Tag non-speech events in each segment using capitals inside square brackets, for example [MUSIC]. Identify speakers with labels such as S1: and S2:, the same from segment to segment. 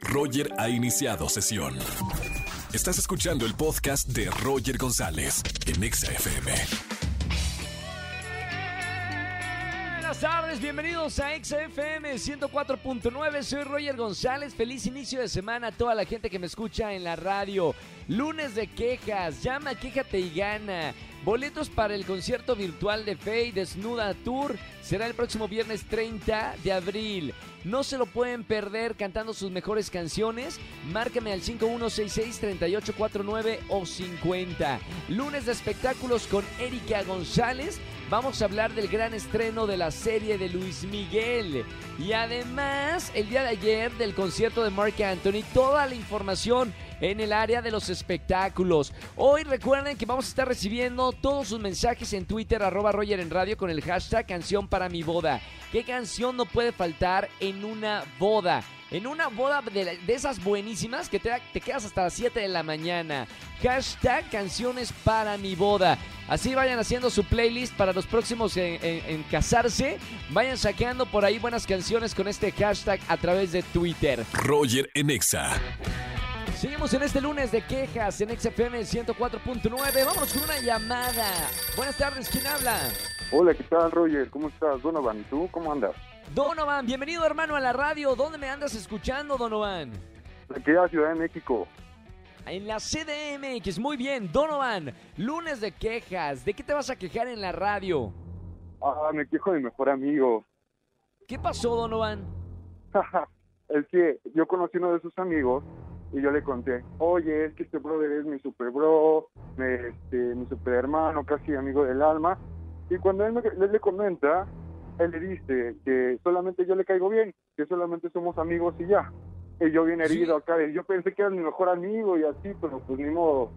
S1: Roger ha iniciado sesión. Estás escuchando el podcast de Roger González en Exa FM.
S2: Buenas tardes, bienvenidos a XFM 104.9. Soy Roger González. Feliz inicio de semana a toda la gente que me escucha en la radio. Lunes de quejas, llama, quéjate y gana. Boletos para el concierto virtual de Faye Desnuda Tour será el próximo viernes 30 de abril. No se lo pueden perder cantando sus mejores canciones. Márcame al 5166-3849 o 50. Lunes de espectáculos con Erika González. Vamos a hablar del gran estreno de la serie de Luis Miguel. Y además, el día de ayer del concierto de Mark Anthony, toda la información en el área de los espectáculos. Hoy recuerden que vamos a estar recibiendo todos sus mensajes en Twitter, arroba Roger en radio con el hashtag canción para mi boda. ¿Qué canción no puede faltar en una boda? En una boda de, esas buenísimas que te, quedas hasta las 7 de la mañana. Hashtag canciones para mi boda. Así vayan haciendo su playlist para los próximos en, en casarse. Vayan saqueando por ahí buenas canciones con este hashtag a través de Twitter.
S1: Roger Enexa.
S2: Seguimos en este lunes de quejas en XFM 104.9. Vamos con una llamada. Buenas tardes, ¿quién habla?
S3: Hola, ¿qué tal, Roger? ¿Cómo estás? Donovan, ¿y tú cómo andas?
S2: Donovan, bienvenido, hermano, a la radio. ¿Dónde me andas escuchando, Donovan?
S3: Aquí a Ciudad de México.
S2: En la CDMX, muy bien. Donovan, lunes de quejas. ¿De qué te vas a quejar en la radio?
S3: Ah, me quejo de mi mejor amigo.
S2: ¿Qué pasó, Donovan? [LAUGHS]
S3: es que yo conocí uno de sus amigos y yo le conté, oye, es que este brother es mi super bro, mi, este, mi super hermano, casi amigo del alma. Y cuando él, me, él le comenta, él le dice que solamente yo le caigo bien, que solamente somos amigos y ya. Y yo bien herido acá, y yo pensé que era mi mejor amigo y así, pero pues ni modo.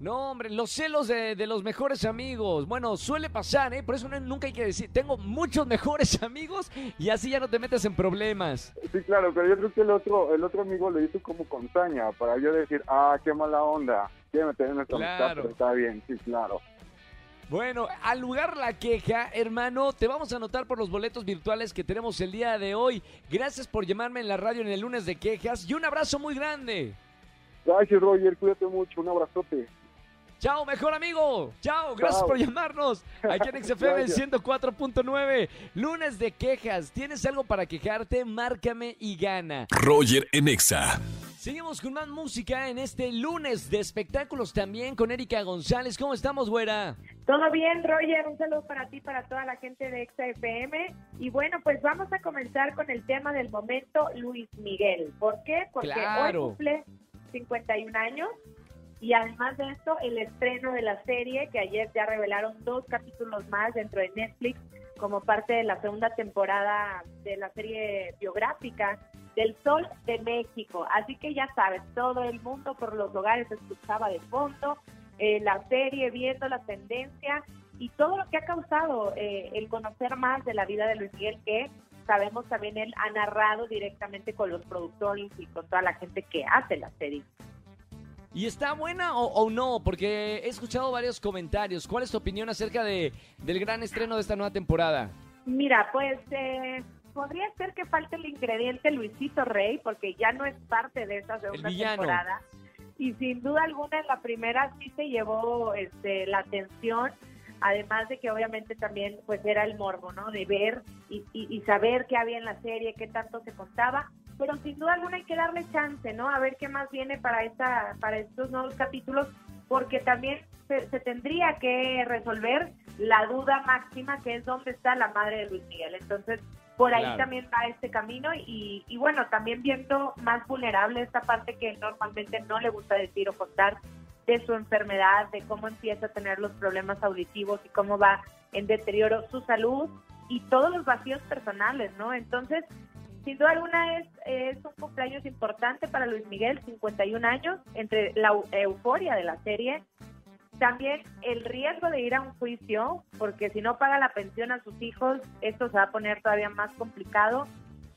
S2: No, hombre, los celos de, de, los mejores amigos. Bueno, suele pasar, ¿eh? Por eso nunca hay que decir, tengo muchos mejores [LAUGHS] amigos y así ya no te metes en problemas.
S3: Sí, claro, pero yo creo que el otro, el otro amigo le hizo como contaña para yo decir, ah, qué mala onda, quiere meter en nuestra
S2: claro.
S3: amistad, pero está bien, sí, claro.
S2: Bueno, al lugar la queja, hermano, te vamos a anotar por los boletos virtuales que tenemos el día de hoy. Gracias por llamarme en la radio en el lunes de quejas y un abrazo muy grande.
S3: Gracias, Roger, cuídate mucho, un abrazote.
S2: Chao, mejor amigo. Chao, gracias
S3: Chao.
S2: por llamarnos. Aquí en [LAUGHS] XFM 104.9. Lunes de quejas. ¿Tienes algo para quejarte? Márcame y gana.
S1: Roger Enexa.
S2: Seguimos con más música en este lunes de espectáculos también con Erika González. ¿Cómo estamos, güera?
S4: Todo bien, Roger. Un saludo para ti, para toda la gente de XFM. Y bueno, pues vamos a comenzar con el tema del momento, Luis Miguel. ¿Por qué? Porque
S2: Claro.
S4: hoy cumple 51 años. Y además de esto, el estreno de la serie, que ayer ya revelaron dos capítulos más dentro de Netflix, como parte de la segunda temporada de la serie biográfica del Sol de México. Así que ya sabes, todo el mundo por los hogares escuchaba de fondo eh, la serie, viendo la tendencia y todo lo que ha causado eh, el conocer más de la vida de Luis Miguel, que sabemos también él ha narrado directamente con los productores y con toda la gente que hace la serie.
S2: ¿Y está buena o, o no? Porque he escuchado varios comentarios. ¿Cuál es tu opinión acerca de, del gran estreno de esta nueva temporada?
S4: Mira, pues eh, podría ser que falte el ingrediente Luisito Rey, porque ya no es parte de esa segunda temporada. Y sin duda alguna en la primera sí se llevó este, la atención, además de que obviamente también pues era el morbo, ¿no? De ver y, y- y saber qué había en la serie, qué tanto se contaba. Pero sin duda alguna hay que darle chance, ¿no? A ver qué más viene para, esta, para estos nuevos capítulos, porque también se, se tendría que resolver la duda máxima que es dónde está la madre de Luis Miguel. Entonces, por ahí
S2: Claro.
S4: también va este camino y, y bueno, también viendo más vulnerable esta parte que normalmente no le gusta decir o contar de su enfermedad, de cómo empieza a tener los problemas auditivos y cómo va en deterioro su salud y todos los vacíos personales, ¿no? Entonces, sin duda alguna es, es un cumpleaños importante para Luis Miguel, 51 años, entre la eu- euforia de la serie, también el riesgo de ir a un juicio, porque si no paga la pensión a sus hijos, esto se va a poner todavía más complicado.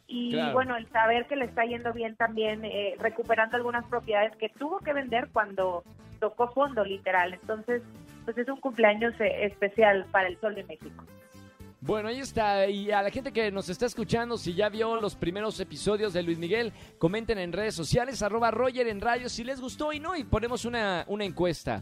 S4: Y
S2: Claro.
S4: bueno, el saber que le está yendo bien también, eh, recuperando algunas propiedades que tuvo que vender cuando tocó fondo, literal. Entonces, pues es un cumpleaños eh, especial para el Sol de México.
S2: Bueno, ahí está. Y a la gente que nos está escuchando, si ya vio los primeros episodios de Luis Miguel, comenten en redes sociales, arroba Roger en radio si les gustó y no, y ponemos una, una encuesta.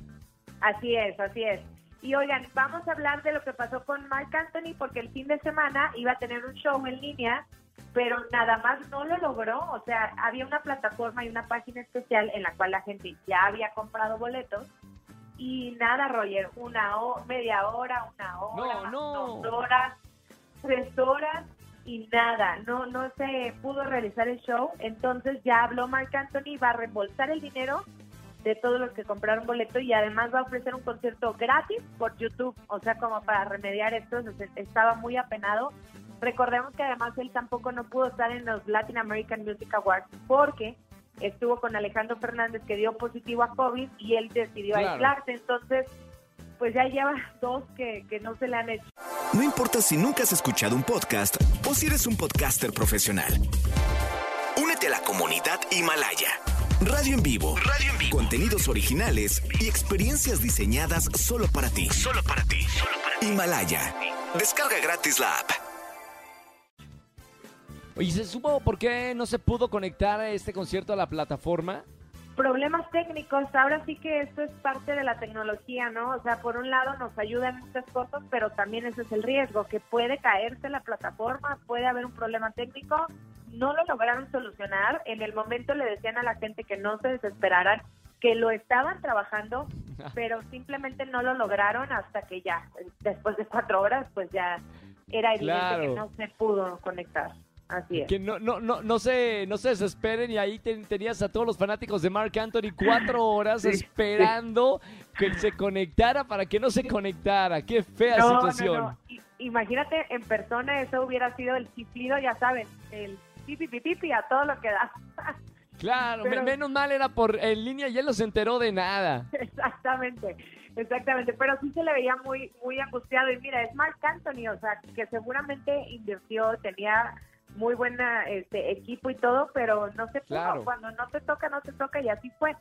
S4: Así es, así es. Y oigan, vamos a hablar de lo que pasó con Mark Anthony porque el fin de semana iba a tener un show en línea, pero nada más no lo logró. O sea, había una plataforma y una página especial en la cual la gente ya había comprado boletos y nada, Roger, una hora, media hora, una hora, dos horas, tres horas y nada, no no se pudo realizar el show. Entonces ya habló Mark Anthony, va a reembolsar el dinero de todos los que compraron boleto y además va a ofrecer un concierto gratis por YouTube, o sea, como para remediar esto, estaba muy apenado. Recordemos que además él tampoco no pudo estar en los Latin American Music Awards porque estuvo con Alejandro Fernández que dio positivo a COVID y él decidió aislarse, entonces pues ya lleva dos que, que no se le han hecho.
S1: No importa si nunca has escuchado un podcast o si eres un podcaster profesional. Únete a la comunidad Himalaya. Radio en vivo. Radio en vivo. Contenidos originales y experiencias diseñadas solo para ti. Solo para ti. Solo para ti. Himalaya. Descarga gratis la app.
S2: Oye, ¿se supo por qué no se pudo conectar este concierto a la plataforma?
S4: Problemas técnicos, ahora sí que esto es parte de la tecnología, ¿no? O sea, por un lado nos ayudan muchas cosas, pero también ese es el riesgo, que puede caerse la plataforma, puede haber un problema técnico, no lo lograron solucionar, en el momento le decían a la gente que no se desesperaran, que lo estaban trabajando, [LAUGHS] pero simplemente no lo lograron hasta que ya, después de cuatro horas, pues ya era evidente que no se pudo conectar. Así es.
S2: Que no, no, no, no, se, no se desesperen y ahí tenías a todos los fanáticos de Mark Anthony cuatro [LAUGHS] horas esperando que se conectara para que no se conectara. Qué fea situación.
S4: Imagínate en persona eso hubiera sido el chiflido, ya saben, el pipi pipi a todo lo que da. [LAUGHS]
S2: Claro, menos mal era por en línea y él no se enteró de nada.
S4: Exactamente. Exactamente, pero sí se le veía muy muy angustiado y mira, es Mark Anthony, o sea, que seguramente invirtió, tenía muy buena este equipo y todo, pero no se pudo. Cuando no te toca, no te toca y así fue.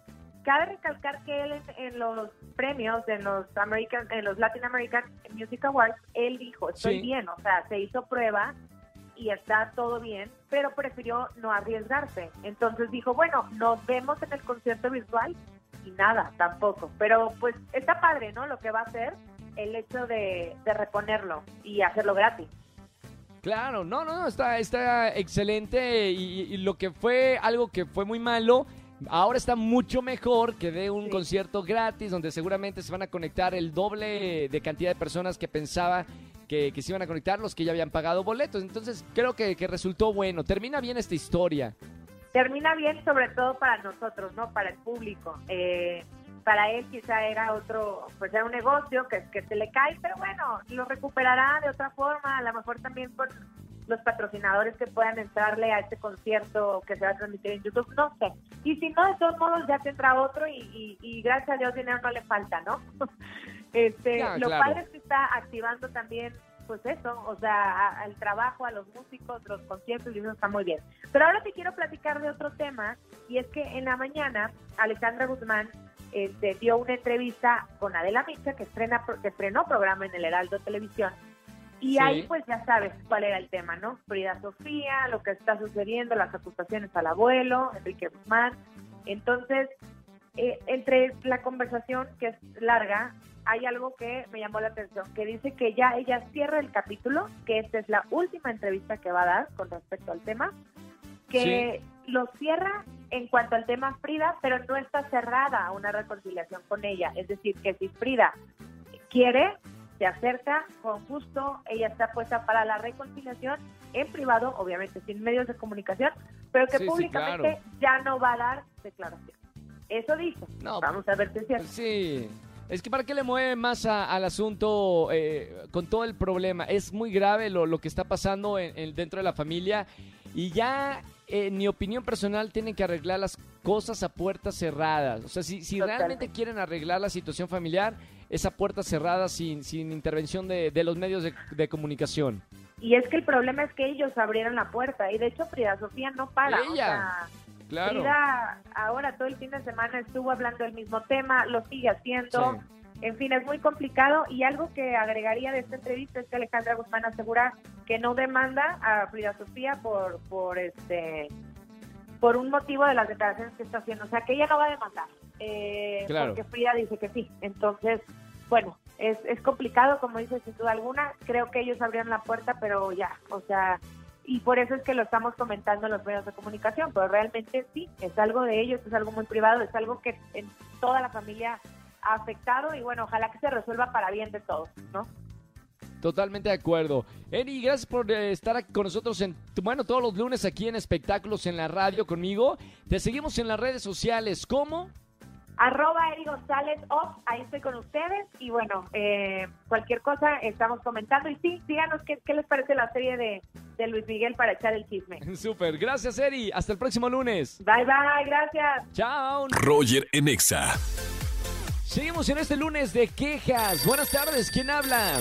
S4: Cabe recalcar que él en, los premios, en los American, en los Latin American Music Awards, él dijo, estoy bien, o sea, se hizo prueba y está todo bien, pero prefirió no arriesgarse. Entonces dijo, bueno, nos vemos en el concierto virtual y nada, tampoco. Pero pues está padre, ¿no? Lo que va a hacer el hecho de, de reponerlo y hacerlo gratis.
S2: Claro, no, no, no, está, está excelente y, lo que fue algo que fue muy malo, ahora está mucho mejor que de un concierto gratis donde seguramente se van a conectar el doble de cantidad de personas que pensaba que, se iban a conectar los que ya habían pagado boletos. Entonces creo que, que resultó bueno. Termina bien esta historia.
S4: Termina bien sobre todo para nosotros, ¿no? Para el público. Eh, para él quizá era otro, pues era un negocio que, que se le cae, pero bueno, lo recuperará de otra forma, a lo mejor también por los patrocinadores que puedan entrarle a este concierto que se va a transmitir en YouTube, no sé. Y si no, de todos modos ya tendrá otro y, gracias a Dios dinero no le falta, ¿no? [LAUGHS] este, lo padre es que está activando también pues eso, o sea, al trabajo, a los músicos, los conciertos, y eso está muy bien. Pero ahora te quiero platicar de otro tema, y es que en la mañana Alejandra Guzmán este, dio una entrevista con Adela Micha, que, estrena, que estrenó programa en el Heraldo Televisión. Y ahí pues ya sabes cuál era el tema, ¿no? Frida Sofía, lo que está sucediendo, las acusaciones al abuelo, Enrique Guzmán. Entonces, eh, entre la conversación, que es larga, hay algo que me llamó la atención, que dice que ya ella cierra el capítulo, que esta es la última entrevista que va a dar con respecto al tema, que lo cierra en cuanto al tema Frida, pero no está cerrada a una reconciliación con ella. Es decir, que si Frida quiere, se acerca con gusto, ella está puesta para la reconciliación en privado, obviamente sin medios de comunicación, pero que públicamente ya no va a dar declaración. Eso dice. No, Vamos a ver si es cierto.
S2: Sí. Es que para qué le mueve más al asunto eh, con todo el problema. Es muy grave lo, lo que está pasando en, dentro de la familia y ya en mi opinión personal, tienen que arreglar las cosas a puertas cerradas. O sea, si, si realmente quieren arreglar la situación familiar, es a puertas cerradas sin, sin intervención de, los medios de, comunicación.
S4: Y es que el problema es que ellos abrieron la puerta y de hecho Frida Sofía no para. Ella. claro. Frida ahora todo el fin de semana estuvo hablando del mismo tema, lo sigue haciendo. En fin, es muy complicado y algo que agregaría de esta entrevista es que Alejandra Guzmán asegura que no demanda a Frida Sofía por, por este por un motivo de las declaraciones que está haciendo. O sea, que ella no va a demandar. Eh,
S2: Claro.
S4: Porque Frida dice que sí. Entonces, bueno, es, es complicado, como dice sin duda alguna. Creo que ellos abrieron la puerta, pero ya, o sea, y por eso es que lo estamos comentando en los medios de comunicación, pero realmente sí, es algo de ellos, es algo muy privado, es algo que en toda la familia ha afectado y bueno, ojalá que se resuelva para bien de todos, ¿no?
S2: Totalmente de acuerdo. Eri, gracias por eh, estar aquí con nosotros en, bueno, todos los lunes aquí en Espectáculos en la radio conmigo. Te seguimos en las redes sociales. ¿Cómo?
S4: Arroba Eri González Off, ahí estoy con ustedes y bueno, eh, cualquier cosa estamos comentando y sí, díganos qué, qué les parece la serie de, de Luis Miguel para echar el chisme. [LAUGHS]
S2: Súper. Gracias, Eri. Hasta el próximo lunes.
S4: Bye bye, gracias.
S2: Chao.
S1: Roger en Exa.
S2: Seguimos en este lunes de quejas. Buenas tardes. ¿Quién habla?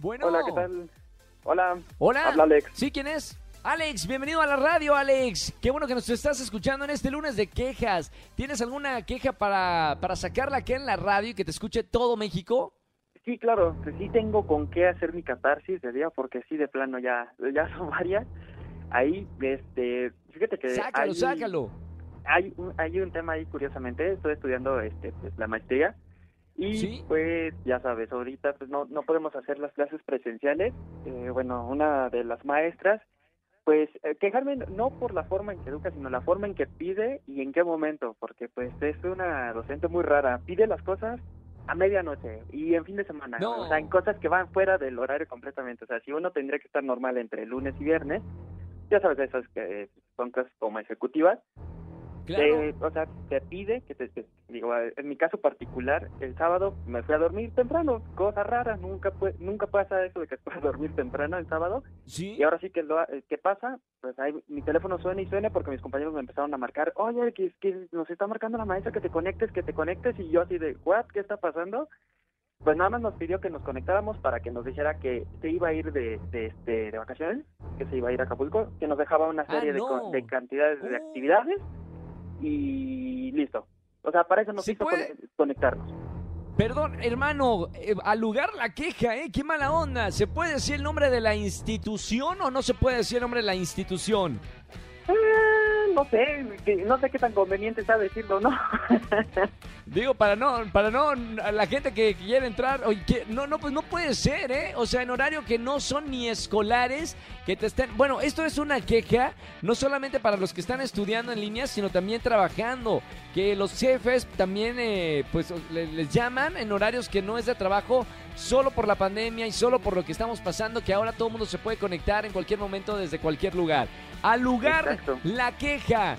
S2: Bueno.
S5: Hola, ¿qué tal? Hola.
S2: Hola.
S5: Habla Alex.
S2: ¿Sí? ¿Quién es? Alex, bienvenido a la radio, Alex. Qué bueno que nos estás escuchando en este lunes de quejas. ¿Tienes alguna queja para, para sacarla aquí en la radio y que te escuche todo México?
S5: Sí, claro, pues sí tengo con qué hacer mi catarsis de día, porque sí, de plano ya, ya son varias. Ahí, este, fíjate que
S2: Sácalo,
S5: hay,
S2: sácalo.
S5: Hay un, hay un tema ahí, curiosamente, estoy estudiando este, pues, la maestría y
S2: Sí.
S5: pues ya sabes, ahorita pues no, no podemos hacer las clases presenciales. Eh, bueno, una de las maestras, pues eh, quejarme no por la forma en que educa, sino la forma en que pide y en qué momento, porque pues es una docente muy rara, pide las cosas a medianoche y en fin de semana,
S2: No.
S5: o sea, en cosas que van fuera del horario completamente, o sea, si uno tendría que estar normal entre lunes y viernes, ya sabes, esas que son cosas como ejecutivas,
S2: Claro.
S5: te- o sea, te pide que te, te- digo, en mi caso particular, el sábado me fui a dormir temprano, cosa rara, nunca pue- nunca pasa eso de que puedas [LAUGHS] dormir temprano el sábado,
S2: Sí.
S5: y ahora sí que lo eh, ¿qué pasa? Pues ahí mi teléfono suena y suena porque mis compañeros me empezaron a marcar, oye, que, que nos está marcando la maestra que te conectes, que te conectes, y yo así de, ¿what? ¿Qué está pasando? Pues nada más nos pidió que nos conectáramos para que nos dijera que se iba a ir de, de, este, de vacaciones, que se iba a ir a Acapulco, que nos dejaba una
S2: Ah,
S5: serie de,
S2: no.
S5: de cantidades de
S2: Oh.
S5: actividades y listo. O sea, para eso nos
S2: ¿Sí
S5: hizo
S2: puede?
S5: con- conectarnos.
S2: Perdón, hermano, eh, al lugar la queja, ¿eh? Qué mala onda. ¿Se puede decir el nombre de la institución o no se puede decir el nombre de la institución?
S5: No sé, no sé qué tan conveniente está decirlo, ¿no? [LAUGHS]
S2: Digo, para no, para no, la gente que quiere entrar, oye, no, no, pues no puede ser, ¿eh? O sea, en horario que no son ni escolares, que te estén, bueno, esto es una queja, no solamente para los que están estudiando en línea, sino también trabajando, que los jefes también, eh, pues, le- les llaman en horarios que no es de trabajo, solo por la pandemia y solo por lo que estamos pasando, que ahora todo el mundo se puede conectar en cualquier momento desde cualquier lugar. Al lugar,
S5: Exacto.
S2: la queja.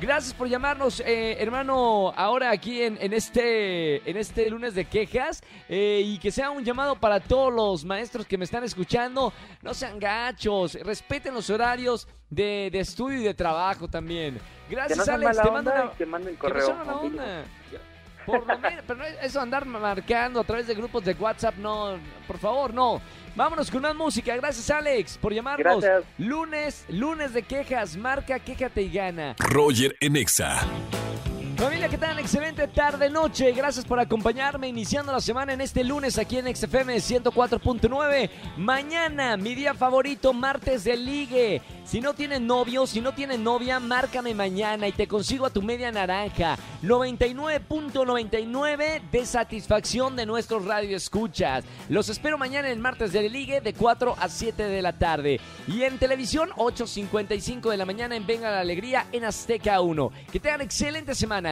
S2: Gracias por llamarnos, eh, hermano, ahora aquí en, en este, en este lunes de quejas eh, y que sea un llamado para todos los maestros que me están escuchando. No sean gachos, respeten los horarios de, de estudio y de trabajo también.
S5: Que
S2: Gracias,
S5: no sean
S2: Alex. Te mando una...
S5: que manden
S2: que no Por lo menos, pero no es- eso andar marcando a través de grupos de WhatsApp, no, por favor, no. Vámonos con más música. Gracias, Alex, por llamarnos.
S5: Gracias.
S2: Lunes, lunes de quejas. Marca, quéjate y gana.
S1: Roger en Exa.
S2: Familia, ¿qué tal? Excelente tarde, noche. Gracias por acompañarme iniciando la semana en este lunes aquí en XFM 104.9. Mañana, mi día favorito, martes de ligue. Si no tienes novio, si no tienes novia, márcame mañana y te consigo a tu media naranja. 99.99 de satisfacción de nuestros radioescuchas. Los espero mañana en martes de ligue de 4 a 7 de la tarde. Y en televisión, 8.55 de la mañana en Venga la Alegría en Azteca 1. Que tengan excelente semana.